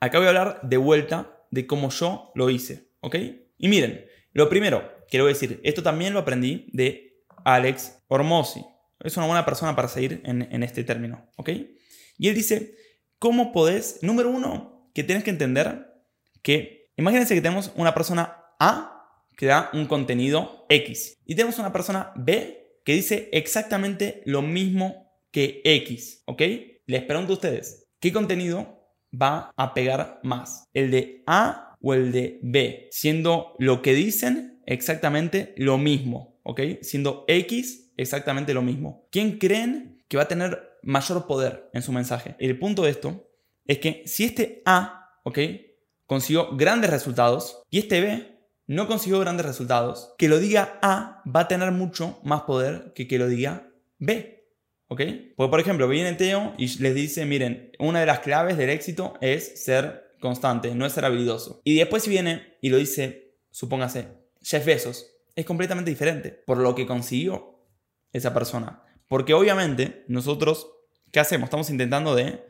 Acá voy a hablar de vuelta de cómo yo lo hice, ¿ok? Y miren, lo primero que decir, esto también lo aprendí de Alex Ormosi. Es una buena persona para seguir en, en este término, ¿ok? Y él dice, ¿cómo podés? Número uno, que tienes que entender que, imagínense que tenemos una persona A que da un contenido X y tenemos una persona B que dice exactamente lo mismo que X, ¿ok? Les pregunto a ustedes, ¿qué contenido va a pegar más? ¿El de A o el de B? Siendo lo que dicen exactamente lo mismo, ¿ok? Siendo X exactamente lo mismo. ¿Quién creen que va a tener mayor poder en su mensaje? El punto de esto es que si este A, ¿ok? Consiguió grandes resultados y este B no consiguió grandes resultados, que lo diga A va a tener mucho más poder que que lo diga B. ¿Ok? Porque, por ejemplo, viene Teo y les dice, miren, una de las claves del éxito es ser constante, no es ser habilidoso. Y después viene y lo dice, supóngase, Jeff Bezos, es completamente diferente por lo que consiguió esa persona. Porque obviamente nosotros, ¿qué hacemos? Estamos intentando de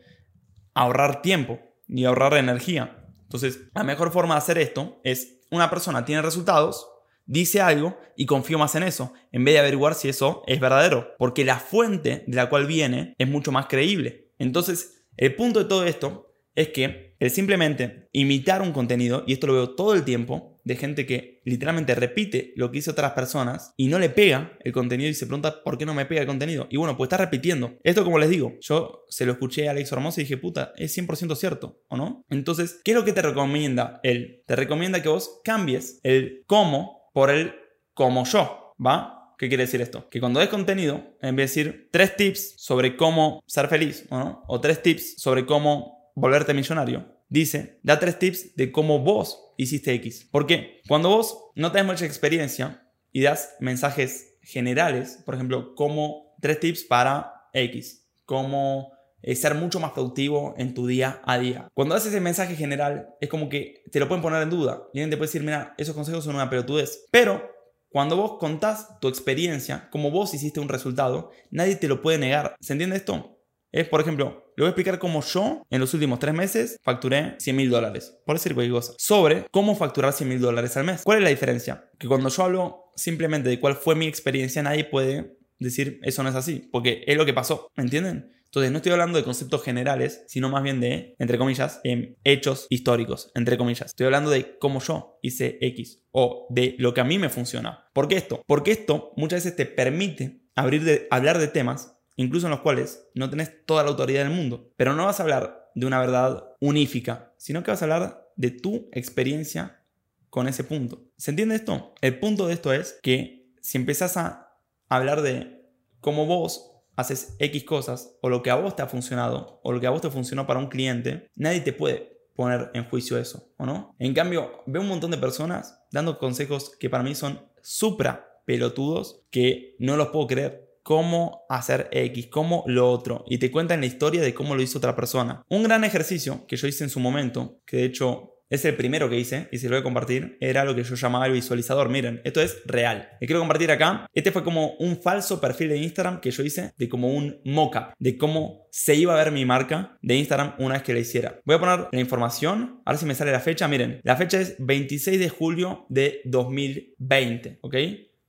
ahorrar tiempo y ahorrar energía. Entonces, la mejor forma de hacer esto es, una persona tiene resultados, dice algo y confío más en eso, en vez de averiguar si eso es verdadero, porque la fuente de la cual viene es mucho más creíble. Entonces, el punto de todo esto es que el simplemente imitar un contenido, y esto lo veo todo el tiempo, de gente que literalmente repite lo que hizo otras personas y no le pega el contenido y se pregunta por qué no me pega el contenido. Y bueno, pues está repitiendo. Esto como les digo, yo se lo escuché a Alex Hermoso y dije, puta, es 100% cierto, ¿o no? Entonces, ¿qué es lo que te recomienda él? Te recomienda que vos cambies el cómo por el como yo, ¿va? ¿Qué quiere decir esto? Que cuando des contenido, en vez de decir tres tips sobre cómo ser feliz, ¿no? o tres tips sobre cómo volverte millonario, dice, da tres tips de cómo vos hiciste X. ¿Por qué? Cuando vos no tenés mucha experiencia y das mensajes generales, por ejemplo, como tres tips para X, cómo eh, ser mucho más productivo en tu día a día. Cuando haces ese mensaje general, es como que te lo pueden poner en duda. Y alguien te puede decir, mira, esos consejos son una pelotudez. Pero cuando vos contás tu experiencia, como vos hiciste un resultado, nadie te lo puede negar. ¿Se entiende esto? Es, por ejemplo, le voy a explicar cómo yo en los últimos tres meses facturé 100 mil dólares, por decir cualquier cosa, sobre cómo facturar 100 mil dólares al mes. ¿Cuál es la diferencia? Que cuando yo hablo simplemente de cuál fue mi experiencia, nadie puede decir eso no es así, porque es lo que pasó, ¿me entienden? Entonces no estoy hablando de conceptos generales, sino más bien de, entre comillas, em, hechos históricos, entre comillas. Estoy hablando de cómo yo hice X o de lo que a mí me funciona. ¿Por qué esto? Porque esto muchas veces te permite abrir de, hablar de temas, incluso en los cuales no tenés toda la autoridad del mundo, pero no vas a hablar de una verdad unífica, sino que vas a hablar de tu experiencia con ese punto. ¿Se entiende esto? El punto de esto es que si empezás a hablar de cómo vos haces X cosas o lo que a vos te ha funcionado o lo que a vos te funcionó para un cliente, nadie te puede poner en juicio eso, ¿o no? En cambio, veo un montón de personas dando consejos que para mí son supra pelotudos que no los puedo creer. Cómo hacer X, cómo lo otro. Y te cuentan la historia de cómo lo hizo otra persona. Un gran ejercicio que yo hice en su momento, que de hecho es el primero que hice y se lo voy a compartir. Era lo que yo llamaba el visualizador. Miren, esto es real. Le quiero compartir acá. Este fue como un falso perfil de Instagram que yo hice de como un mockup de cómo se iba a ver mi marca de Instagram una vez que la hiciera. Voy a poner la información. A ver si me sale la fecha. Miren, la fecha es 26 de julio de 2020. ¿Ok?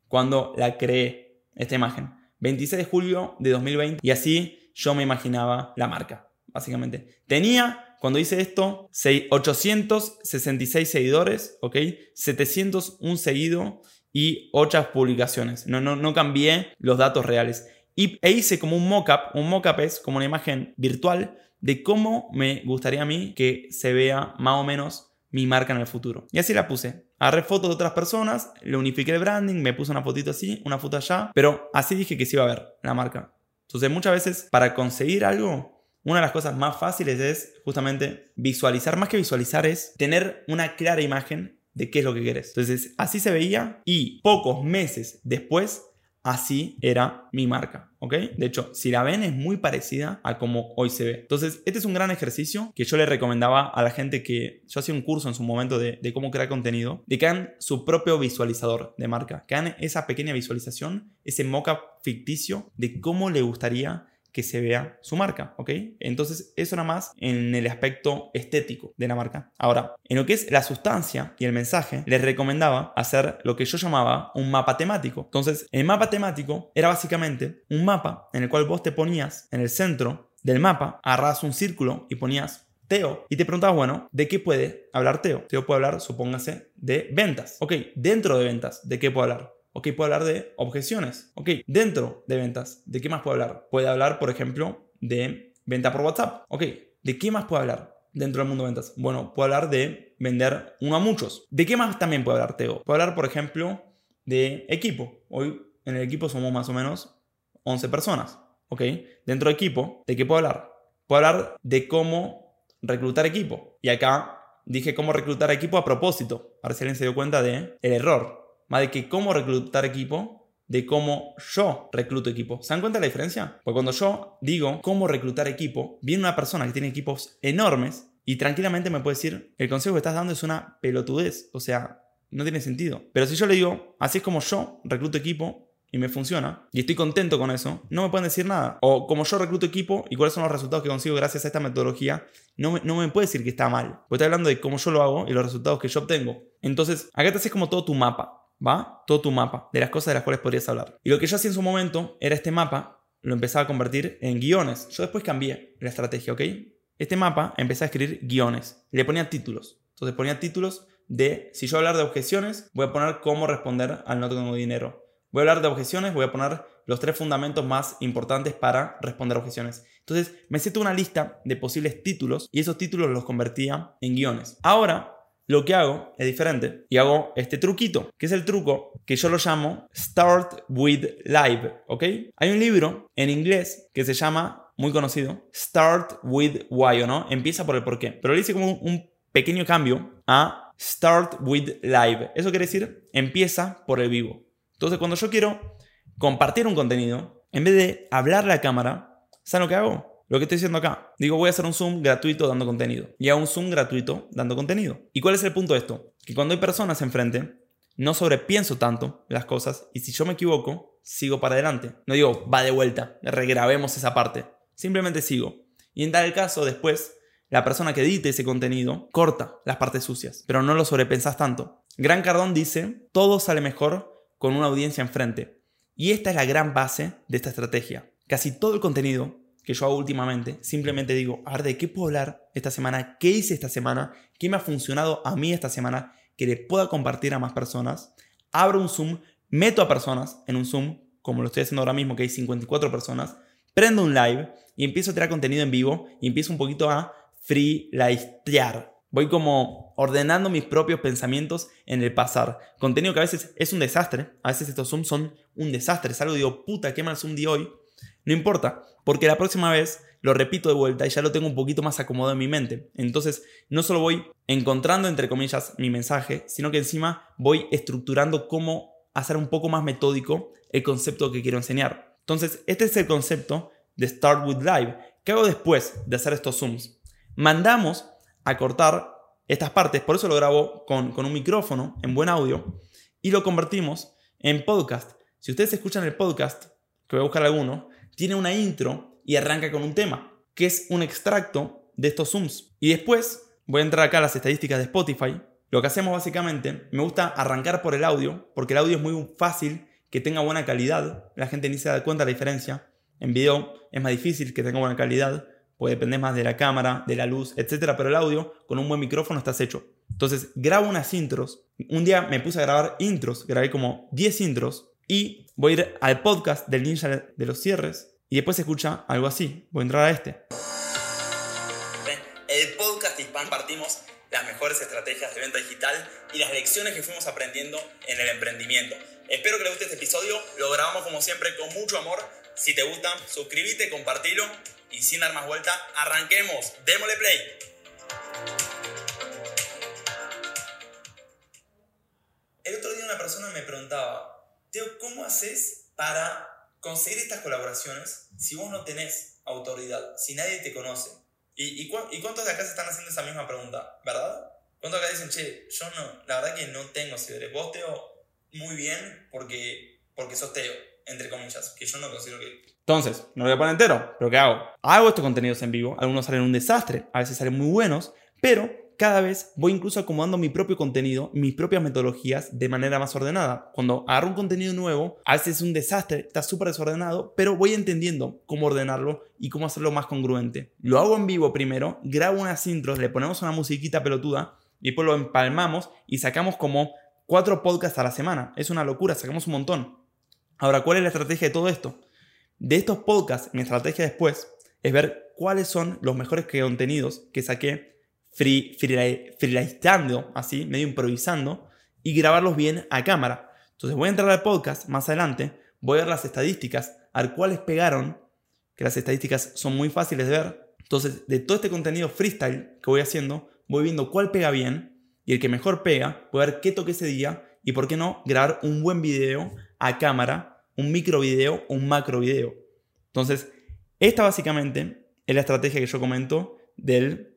Cuando la creé esta imagen. 26 de julio de 2020. Y así yo me imaginaba la marca. Básicamente. Tenía cuando hice esto, 866 seguidores, ¿ok? 701 seguido y 8 publicaciones. No, no, no cambié los datos reales. Y, e hice como un mockup. Un mockup es como una imagen virtual de cómo me gustaría a mí que se vea más o menos mi marca en el futuro. Y así la puse. Agarré fotos de otras personas, le unifiqué el branding, me puse una fotito así, una foto allá, pero así dije que se iba a ver la marca. Entonces muchas veces para conseguir algo una de las cosas más fáciles es justamente visualizar, más que visualizar es tener una clara imagen de qué es lo que quieres. Entonces, así se veía y pocos meses después así era mi marca, ¿ok? De hecho, si la ven es muy parecida a como hoy se ve. Entonces, este es un gran ejercicio que yo le recomendaba a la gente que yo hacía un curso en su momento de, de cómo crear contenido, de que hagan su propio visualizador de marca, que hagan esa pequeña visualización, ese mockup ficticio de cómo le gustaría que se vea su marca, ¿ok? Entonces, eso nada más en el aspecto estético de la marca. Ahora, en lo que es la sustancia y el mensaje, les recomendaba hacer lo que yo llamaba un mapa temático. Entonces, el mapa temático era básicamente un mapa en el cual vos te ponías en el centro del mapa, agarras un círculo y ponías Teo y te preguntabas, bueno, ¿de qué puede hablar Teo? Teo puede hablar, supóngase, de ventas. Ok, dentro de ventas, ¿de qué puede hablar? Ok, puede hablar de objeciones. Ok, dentro de ventas, ¿de qué más puede hablar? Puede hablar, por ejemplo, de venta por WhatsApp. Ok, ¿de qué más puede hablar dentro del mundo de ventas? Bueno, puede hablar de vender uno a muchos. ¿De qué más también puede hablar Teo? Puede hablar, por ejemplo, de equipo. Hoy en el equipo somos más o menos 11 personas. Ok, dentro de equipo, ¿de qué puedo hablar? Puedo hablar de cómo reclutar equipo. Y acá dije cómo reclutar equipo a propósito. Para si alguien se dio cuenta de el error más de que cómo reclutar equipo, de cómo yo recluto equipo. ¿Se dan cuenta de la diferencia? Porque cuando yo digo cómo reclutar equipo, viene una persona que tiene equipos enormes y tranquilamente me puede decir, el consejo que estás dando es una pelotudez, o sea, no tiene sentido. Pero si yo le digo, así es como yo recluto equipo, y me funciona y estoy contento con eso, no me pueden decir nada. O como yo recluto equipo y cuáles son los resultados que consigo gracias a esta metodología, no me, no me puede decir que está mal. Porque estoy hablando de cómo yo lo hago y los resultados que yo obtengo. Entonces, acá te haces como todo tu mapa. ¿Va? Todo tu mapa de las cosas de las cuales podrías hablar. Y lo que yo hacía en su momento era este mapa, lo empezaba a convertir en guiones. Yo después cambié la estrategia, ¿ok? Este mapa empecé a escribir guiones. Le ponía títulos. Entonces ponía títulos de, si yo hablar de objeciones, voy a poner cómo responder al no tengo dinero. Voy a hablar de objeciones, voy a poner los tres fundamentos más importantes para responder objeciones. Entonces me hice una lista de posibles títulos y esos títulos los convertía en guiones. Ahora lo que hago es diferente y hago este truquito, que es el truco que yo lo llamo Start with Live, ¿ok? Hay un libro en inglés que se llama, muy conocido, Start with Why, ¿o no? Empieza por el por qué. Pero le hice como un pequeño cambio a Start with Live. Eso quiere decir, empieza por el vivo. Entonces, cuando yo quiero compartir un contenido, en vez de hablar la cámara, ¿saben lo que hago? Lo que estoy diciendo acá, digo voy a hacer un Zoom gratuito dando contenido. Y hago un Zoom gratuito dando contenido. ¿Y cuál es el punto de esto? Que cuando hay personas enfrente, no sobrepienso tanto las cosas y si yo me equivoco, sigo para adelante. No digo, va de vuelta, regrabemos esa parte. Simplemente sigo. Y en tal caso, después, la persona que edite ese contenido corta las partes sucias, pero no lo sobrepensas tanto. Gran Cardón dice, todo sale mejor con una audiencia enfrente. Y esta es la gran base de esta estrategia. Casi todo el contenido que yo hago últimamente, simplemente digo, a ver, ¿de qué puedo hablar esta semana? ¿Qué hice esta semana? ¿Qué me ha funcionado a mí esta semana? Que le pueda compartir a más personas. Abro un Zoom, meto a personas en un Zoom, como lo estoy haciendo ahora mismo, que hay 54 personas. Prendo un live y empiezo a tirar contenido en vivo y empiezo un poquito a freelistear. Voy como ordenando mis propios pensamientos en el pasar. Contenido que a veces es un desastre. A veces estos Zooms son un desastre. Es algo digo, puta, qué mal Zoom de hoy no importa, porque la próxima vez lo repito de vuelta y ya lo tengo un poquito más acomodado en mi mente. Entonces, no solo voy encontrando, entre comillas, mi mensaje, sino que encima voy estructurando cómo hacer un poco más metódico el concepto que quiero enseñar. Entonces, este es el concepto de Start with Live. ¿Qué hago después de hacer estos Zooms? Mandamos a cortar estas partes, por eso lo grabo con, con un micrófono en buen audio y lo convertimos en podcast. Si ustedes escuchan el podcast, que voy a buscar alguno, tiene una intro y arranca con un tema, que es un extracto de estos Zooms. Y después voy a entrar acá a las estadísticas de Spotify. Lo que hacemos básicamente, me gusta arrancar por el audio, porque el audio es muy fácil que tenga buena calidad. La gente ni se da cuenta de la diferencia. En video es más difícil que tenga buena calidad, puede depender más de la cámara, de la luz, etc. Pero el audio, con un buen micrófono, estás hecho. Entonces, grabo unas intros. Un día me puse a grabar intros, grabé como 10 intros y voy a ir al podcast del ninja de los cierres y después se escucha algo así. Voy a entrar a este. El podcast Hispan partimos las mejores estrategias de venta digital y las lecciones que fuimos aprendiendo en el emprendimiento. Espero que les guste este episodio. Lo grabamos como siempre con mucho amor. Si te gusta, suscríbete, compartilo Y sin dar más vuelta, arranquemos. Démosle play. El otro día una persona me preguntaba, Teo, ¿cómo haces para conseguir estas colaboraciones si vos no tenés autoridad, si nadie te conoce? ¿Y, y, cuántos de acá se están haciendo esa misma pregunta, verdad? ¿Cuántos de acá dicen, che, yo no, la verdad que no tengo seguidores? Vos, Teo, muy bien porque, porque sos Teo, entre comillas, que yo no considero que... Entonces, no lo voy a poner entero, pero ¿qué hago? Hago estos contenidos en vivo, algunos salen un desastre, a veces salen muy buenos, pero cada vez voy incluso acomodando mi propio contenido, mis propias metodologías de manera más ordenada. Cuando agarro un contenido nuevo, a veces es un desastre, está súper desordenado, pero voy entendiendo cómo ordenarlo y cómo hacerlo más congruente. Lo hago en vivo primero, grabo unas intros, le ponemos una musiquita pelotuda y después lo empalmamos y sacamos como cuatro podcasts a la semana. Es una locura, sacamos un montón. Ahora, ¿cuál es la estrategia de todo esto? De estos podcasts, mi estrategia después es ver cuáles son los mejores contenidos que saqué free, así, medio improvisando, y grabarlos bien a cámara. Entonces voy a entrar al podcast más adelante, voy a ver las estadísticas, a ver cuáles pegaron, que las estadísticas son muy fáciles de ver. Entonces, de todo este contenido freestyle que voy haciendo, voy viendo cuál pega bien y el que mejor pega, voy a ver qué toque ese día y por qué no grabar un buen video a cámara, un micro video o un macro video. Entonces, esta básicamente es la estrategia que yo comento del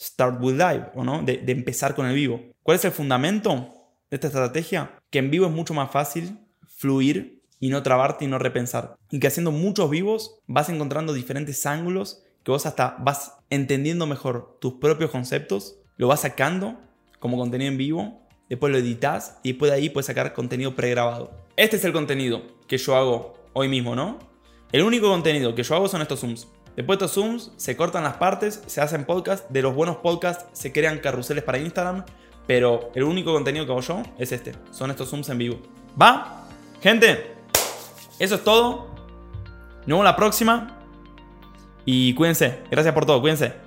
Start with Live, ¿o no? De, empezar con el vivo. ¿Cuál es el fundamento de esta estrategia? Que en vivo es mucho más fácil fluir y no trabarte y no repensar. Y que haciendo muchos vivos vas encontrando diferentes ángulos que vos hasta vas entendiendo mejor tus propios conceptos, lo vas sacando como contenido en vivo, después lo editas y después de ahí puedes sacar contenido pregrabado. Este es el contenido que yo hago hoy mismo, ¿no? El único contenido que yo hago son estos Zooms. Después de estos Zooms se cortan las partes, se hacen podcasts. De los buenos podcasts se crean carruseles para Instagram. Pero el único contenido que hago yo es este. Son estos Zooms en vivo. ¿Va? Gente, eso es todo. Nos vemos la próxima. Y cuídense. Gracias por todo. Cuídense.